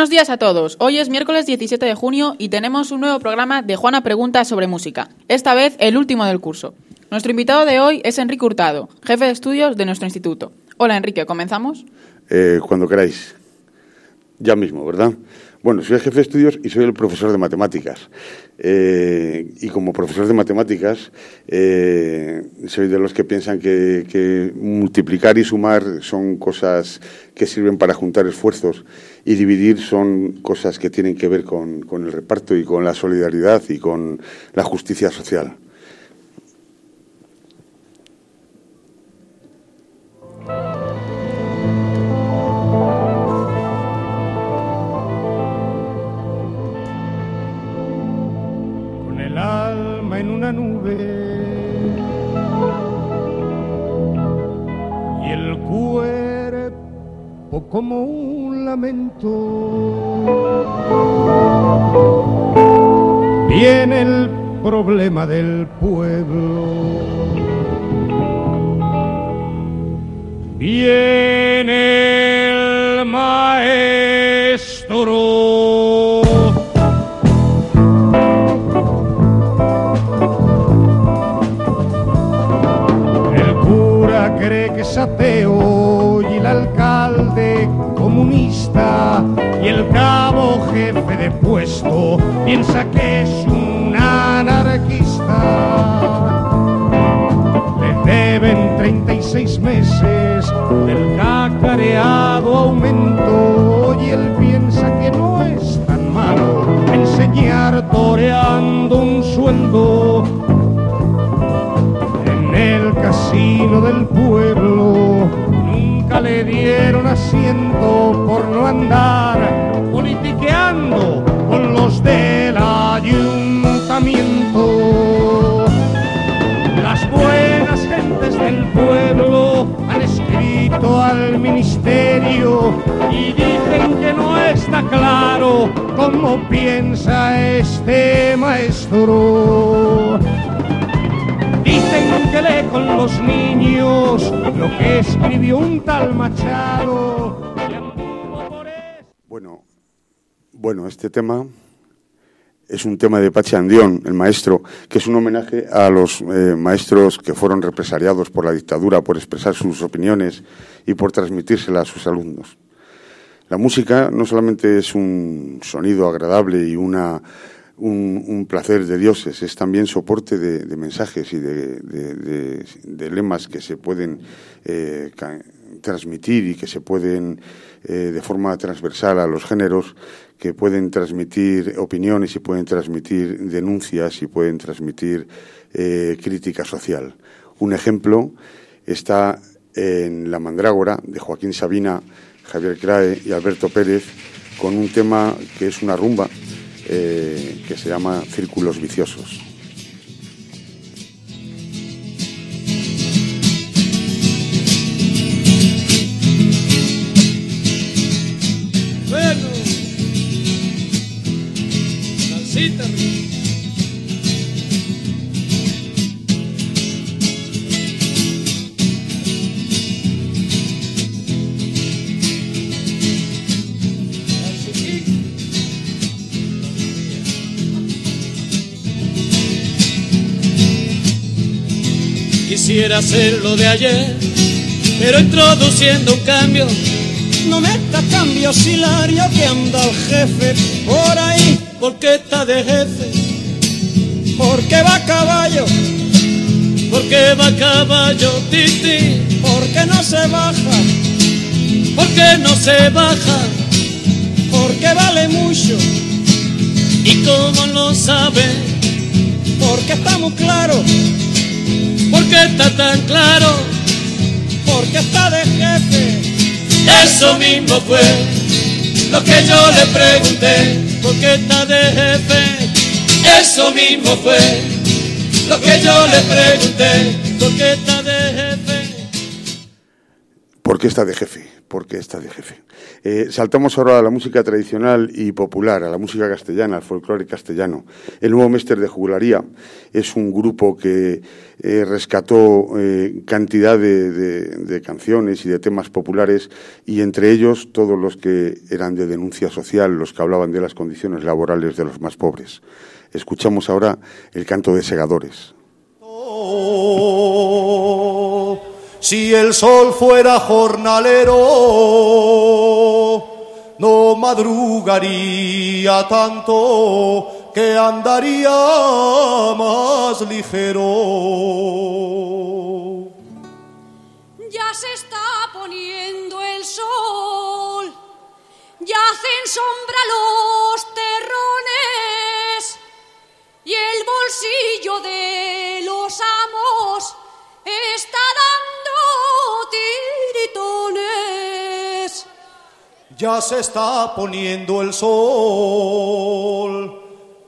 Buenos días a todos. Hoy es miércoles 17 de junio y tenemos un nuevo programa de Juana Pregunta sobre música, esta vez el último del curso. Nuestro invitado de hoy es Enrique Hurtado, jefe de estudios de nuestro instituto. Hola Enrique, ¿comenzamos? Eh, cuando queráis. Ya mismo, ¿verdad? Bueno, soy el jefe de estudios y soy el profesor de matemáticas. Eh, y como profesor de matemáticas, eh, soy de los que piensan que, multiplicar y sumar son cosas que sirven para juntar esfuerzos y dividir son cosas que tienen que ver con el reparto y con la solidaridad y con la justicia social. 36 meses del cacareado aumento y él piensa que no es tan malo enseñar toreando un sueldo. En el casino del pueblo le dieron asiento por no andar politiqueando al ministerio y dicen que no está claro cómo piensa este maestro Dicen que lee con los niños lo que escribió un tal Machado. Bueno, bueno, este tema es un tema de Pachi Andión, el maestro, que es un homenaje a los eh, maestros que fueron represaliados por la dictadura por expresar sus opiniones y por transmitírselas a sus alumnos. La música no solamente es un sonido agradable y una un, placer de dioses, es también soporte de, mensajes y de, lemas que se pueden eh, transmitir y que se pueden eh, de forma transversal a los géneros, que pueden transmitir opiniones y pueden transmitir denuncias y pueden transmitir eh, crítica social. Un ejemplo está en La Mandrágora de Joaquín Sabina, Javier Crae y Alberto Pérez, con un tema que es una rumba eh, que se llama Círculos Viciosos. Quisiera hacerlo de ayer, pero introduciendo un cambio. No meta cambio silario que anda el jefe por ahí. porque está de jefe? Porque va a caballo. Porque va a caballo, titi. Porque no se baja. Porque no se baja. Porque vale mucho. ¿Y cómo lo sabe? Porque está muy claro ¿Por qué está tan claro? Porque está de jefe. Eso mismo fue lo que yo le pregunté. ¿Por qué está de jefe? Eso mismo fue lo que yo le pregunté. ¿Por qué está de? Porque está de jefe, porque está de jefe. Eh, saltamos ahora a la música tradicional y popular, a la música castellana, al folclore castellano. El nuevo Mester de Jugularía es un grupo que eh, rescató eh, cantidad de, de, canciones y de temas populares y entre ellos todos los que eran de denuncia social, los que hablaban de las condiciones laborales de los más pobres. Escuchamos ahora el canto de segadores. Si el sol fuera jornalero, no madrugaría tanto que andaría más ligero. Ya se está poniendo el sol, ya hacen sombra los terrones y el bolsillo de los amos Ya se está poniendo el sol,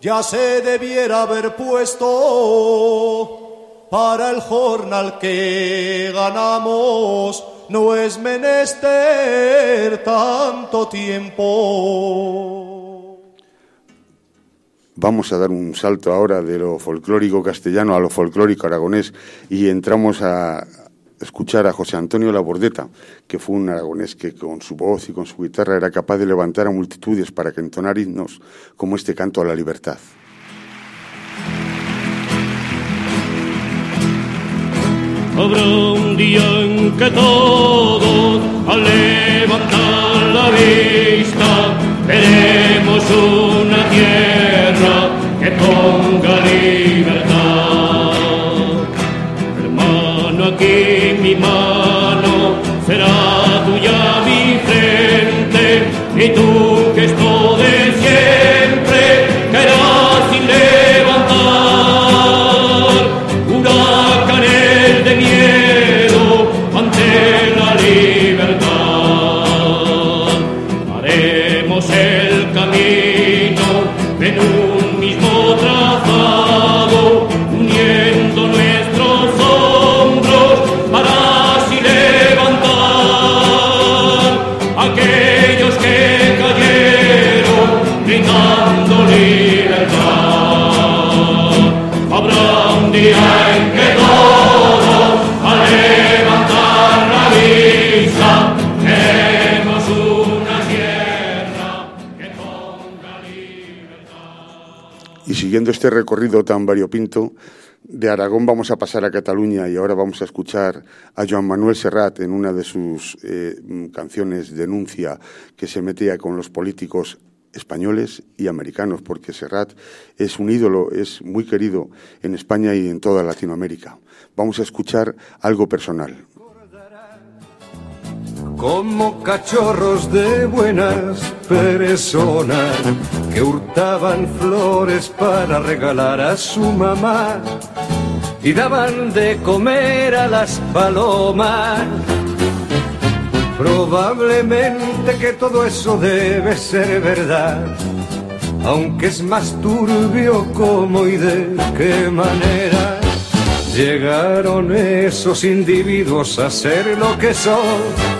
ya se debiera haber puesto para el jornal que ganamos. No es menester tanto tiempo. Vamos a dar un salto ahora de lo folclórico castellano a lo folclórico aragonés y entramos a escuchar a José Antonio Labordeta, que fue un aragonés que con su voz y con su guitarra era capaz de levantar a multitudes para que entonar himnos como este canto a la libertad. Habrá un día en que todos al levantar la vista veremos una tierra que ponga libertad. Aquí mi mano será tuya mi frente y tú este recorrido tan variopinto, de Aragón vamos a pasar a Cataluña y ahora vamos a escuchar a Joan Manuel Serrat en una de sus eh, canciones denuncia que se metía con los políticos españoles y americanos, porque Serrat es un ídolo, es muy querido en España y en toda Latinoamérica. Vamos a escuchar algo personal. Como cachorros de buenas personas que hurtaban flores para regalar a su mamá y daban de comer a las palomas. Probablemente que todo eso debe ser verdad, aunque es más turbio cómo y de qué manera llegaron esos individuos a ser lo que son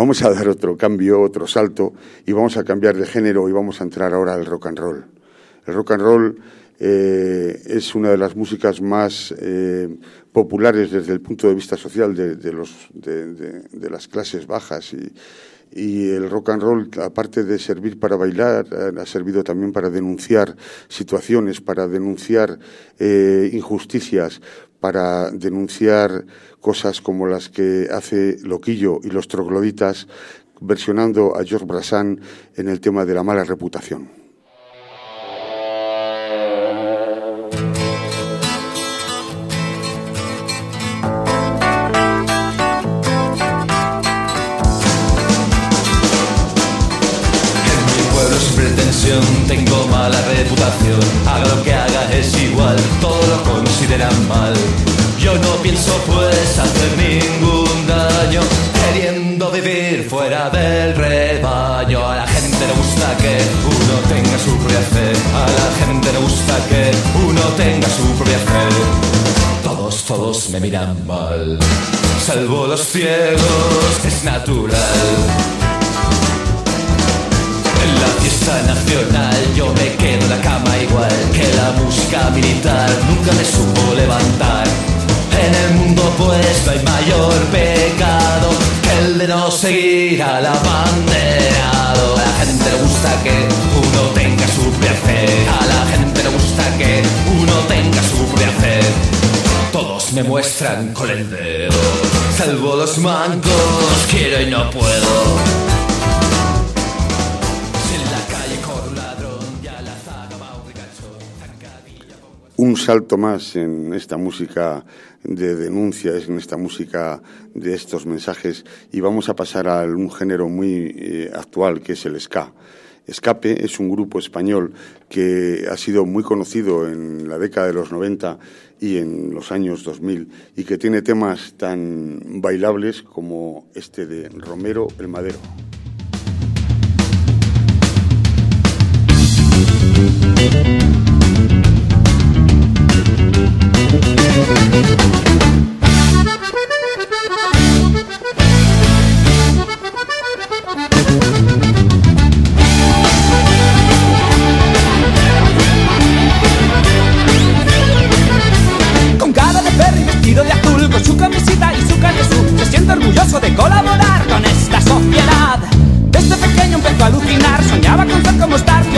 vamos a dar otro cambio, otro salto y vamos a cambiar de género y vamos a entrar ahora al rock and roll. El rock and roll eh, es una de las músicas más eh, populares desde el punto de vista social de, las clases bajas y, el rock and roll, aparte de servir para bailar, ha servido también para denunciar situaciones, para denunciar eh, injusticias, para denunciar cosas como las que hace Loquillo y los trogloditas versionando a George Brassán en el tema de la mala reputación. Tengo mala reputación. Haga lo que haga es igual, todo lo consideran mal. Yo no pienso pues hacer ningún daño, queriendo vivir fuera del rebaño. A la gente le gusta que uno tenga su propia fe, a la gente le gusta que uno tenga su propia fe. Todos, todos me miran mal, salvo los ciegos, es natural. Nacional yo me quedo en la cama igual que la música militar nunca me supo levantar. En el mundo pues no hay mayor pecado que el de no seguir al abanderado. A la gente le gusta que uno tenga su fe. A la gente le gusta que uno tenga su fe. Todos me muestran con el dedo. Salvo los mancos, quiero y no puedo. Un salto más en esta música de denuncias, en esta música de estos mensajes, y vamos a pasar a un género muy eh, actual, que es el ska. Escape es un grupo español que ha sido muy conocido en la década de los 90 y en los años 2000 y que tiene temas tan bailables como este de Romero el Madero. Alucinar, soñaba con ser como Stark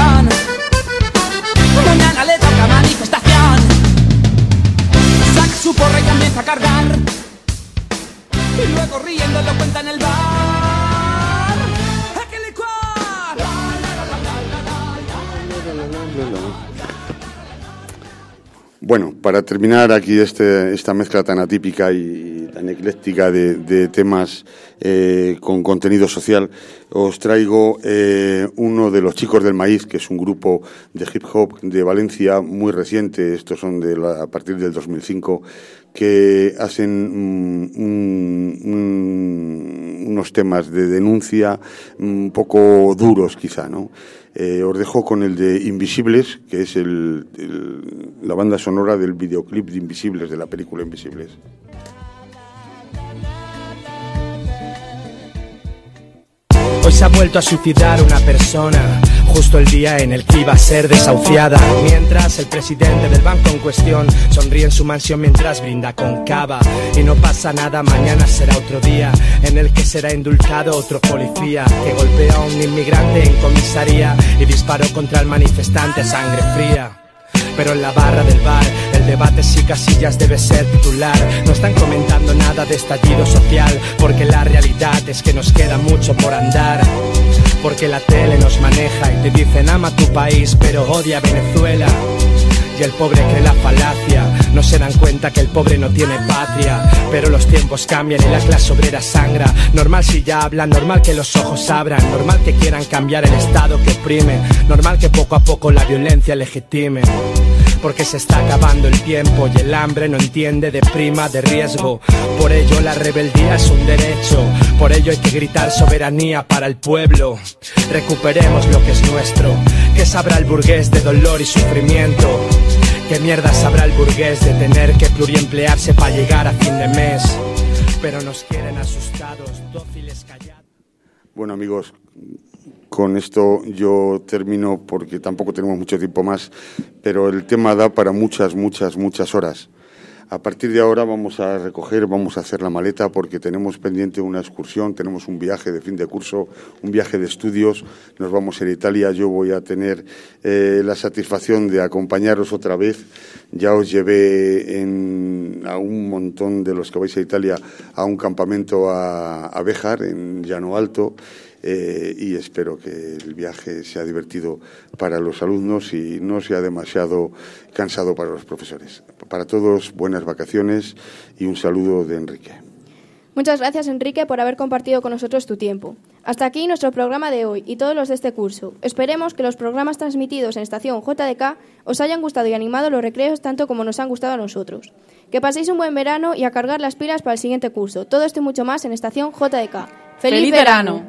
ilusión. Mañana le toca manifestación. Saca su porra y comienza a cargar. Y luego riendo lo cuenta en el bar. ¡A que! Bueno, para terminar aquí este, esta mezcla tan atípica y, tan ecléctica de, de temas eh, con contenido social, os traigo eh, uno de los chicos del maíz, que es un grupo de hip hop de Valencia muy reciente, estos son de la- a partir del 2005, que hacen mm, un- un- unos temas de denuncia un poco duros quizá, ¿no? Eh, os dejo con el de Invisibles, que es el- la banda sonora del videoclip de Invisibles, de la película Invisibles. Hoy se ha vuelto a suicidar una persona, justo el día en el que iba a ser desahuciada. Mientras el presidente del banco en cuestión sonríe en su mansión mientras brinda con cava. Y no pasa nada, mañana será otro día en el que será indultado otro policía que golpea a un inmigrante en comisaría y disparó contra el manifestante sangre fría. Pero en la barra del bar, el debate si Casillas debe ser titular. No están comentando nada de estallido social, porque la realidad es que nos queda mucho por andar. Porque la tele nos maneja y te dicen ama tu país, pero odia Venezuela. Y el pobre cree la falacia, no se dan cuenta que el pobre no tiene patria. Pero los tiempos cambian y la clase obrera sangra. Normal si ya hablan, normal que los ojos abran, normal que quieran cambiar el estado que oprime, normal que poco a poco la violencia legitime. Porque se está acabando el tiempo y el hambre no entiende de prima de riesgo. Por ello la rebeldía es un derecho, por ello hay que gritar soberanía para el pueblo. Recuperemos lo que es nuestro, que sabrá el burgués de dolor y sufrimiento. ¿Qué mierda sabrá el burgués de tener que pluriemplearse para llegar a fin de mes? Pero nos quieren asustados, dóciles, callados. Bueno, amigos, con esto yo termino porque tampoco tenemos mucho tiempo más, pero el tema da para muchas, muchas, muchas horas. A partir de ahora vamos a recoger, vamos a hacer la maleta porque tenemos pendiente una excursión, tenemos un viaje de fin de curso, un viaje de estudios. Nos vamos a Italia. Yo voy a tener eh, la satisfacción de acompañaros otra vez. Ya os llevé a un montón de los que vais a Italia a un campamento a, a Béjar, en Llano Alto. Eh, y espero que el viaje sea divertido para los alumnos y no sea demasiado cansado para los profesores. Para todos, buenas vacaciones y un saludo de Enrique. Muchas gracias, Enrique, por haber compartido con nosotros tu tiempo. Hasta aquí nuestro programa de hoy y todos los de este curso. Esperemos que los programas transmitidos en estación JDK os hayan gustado y animado los recreos tanto como nos han gustado a nosotros. Que paséis un buen verano y a cargar las pilas para el siguiente curso. Todo esto y mucho más en estación JDK. ¡Feliz, ¡Feliz verano!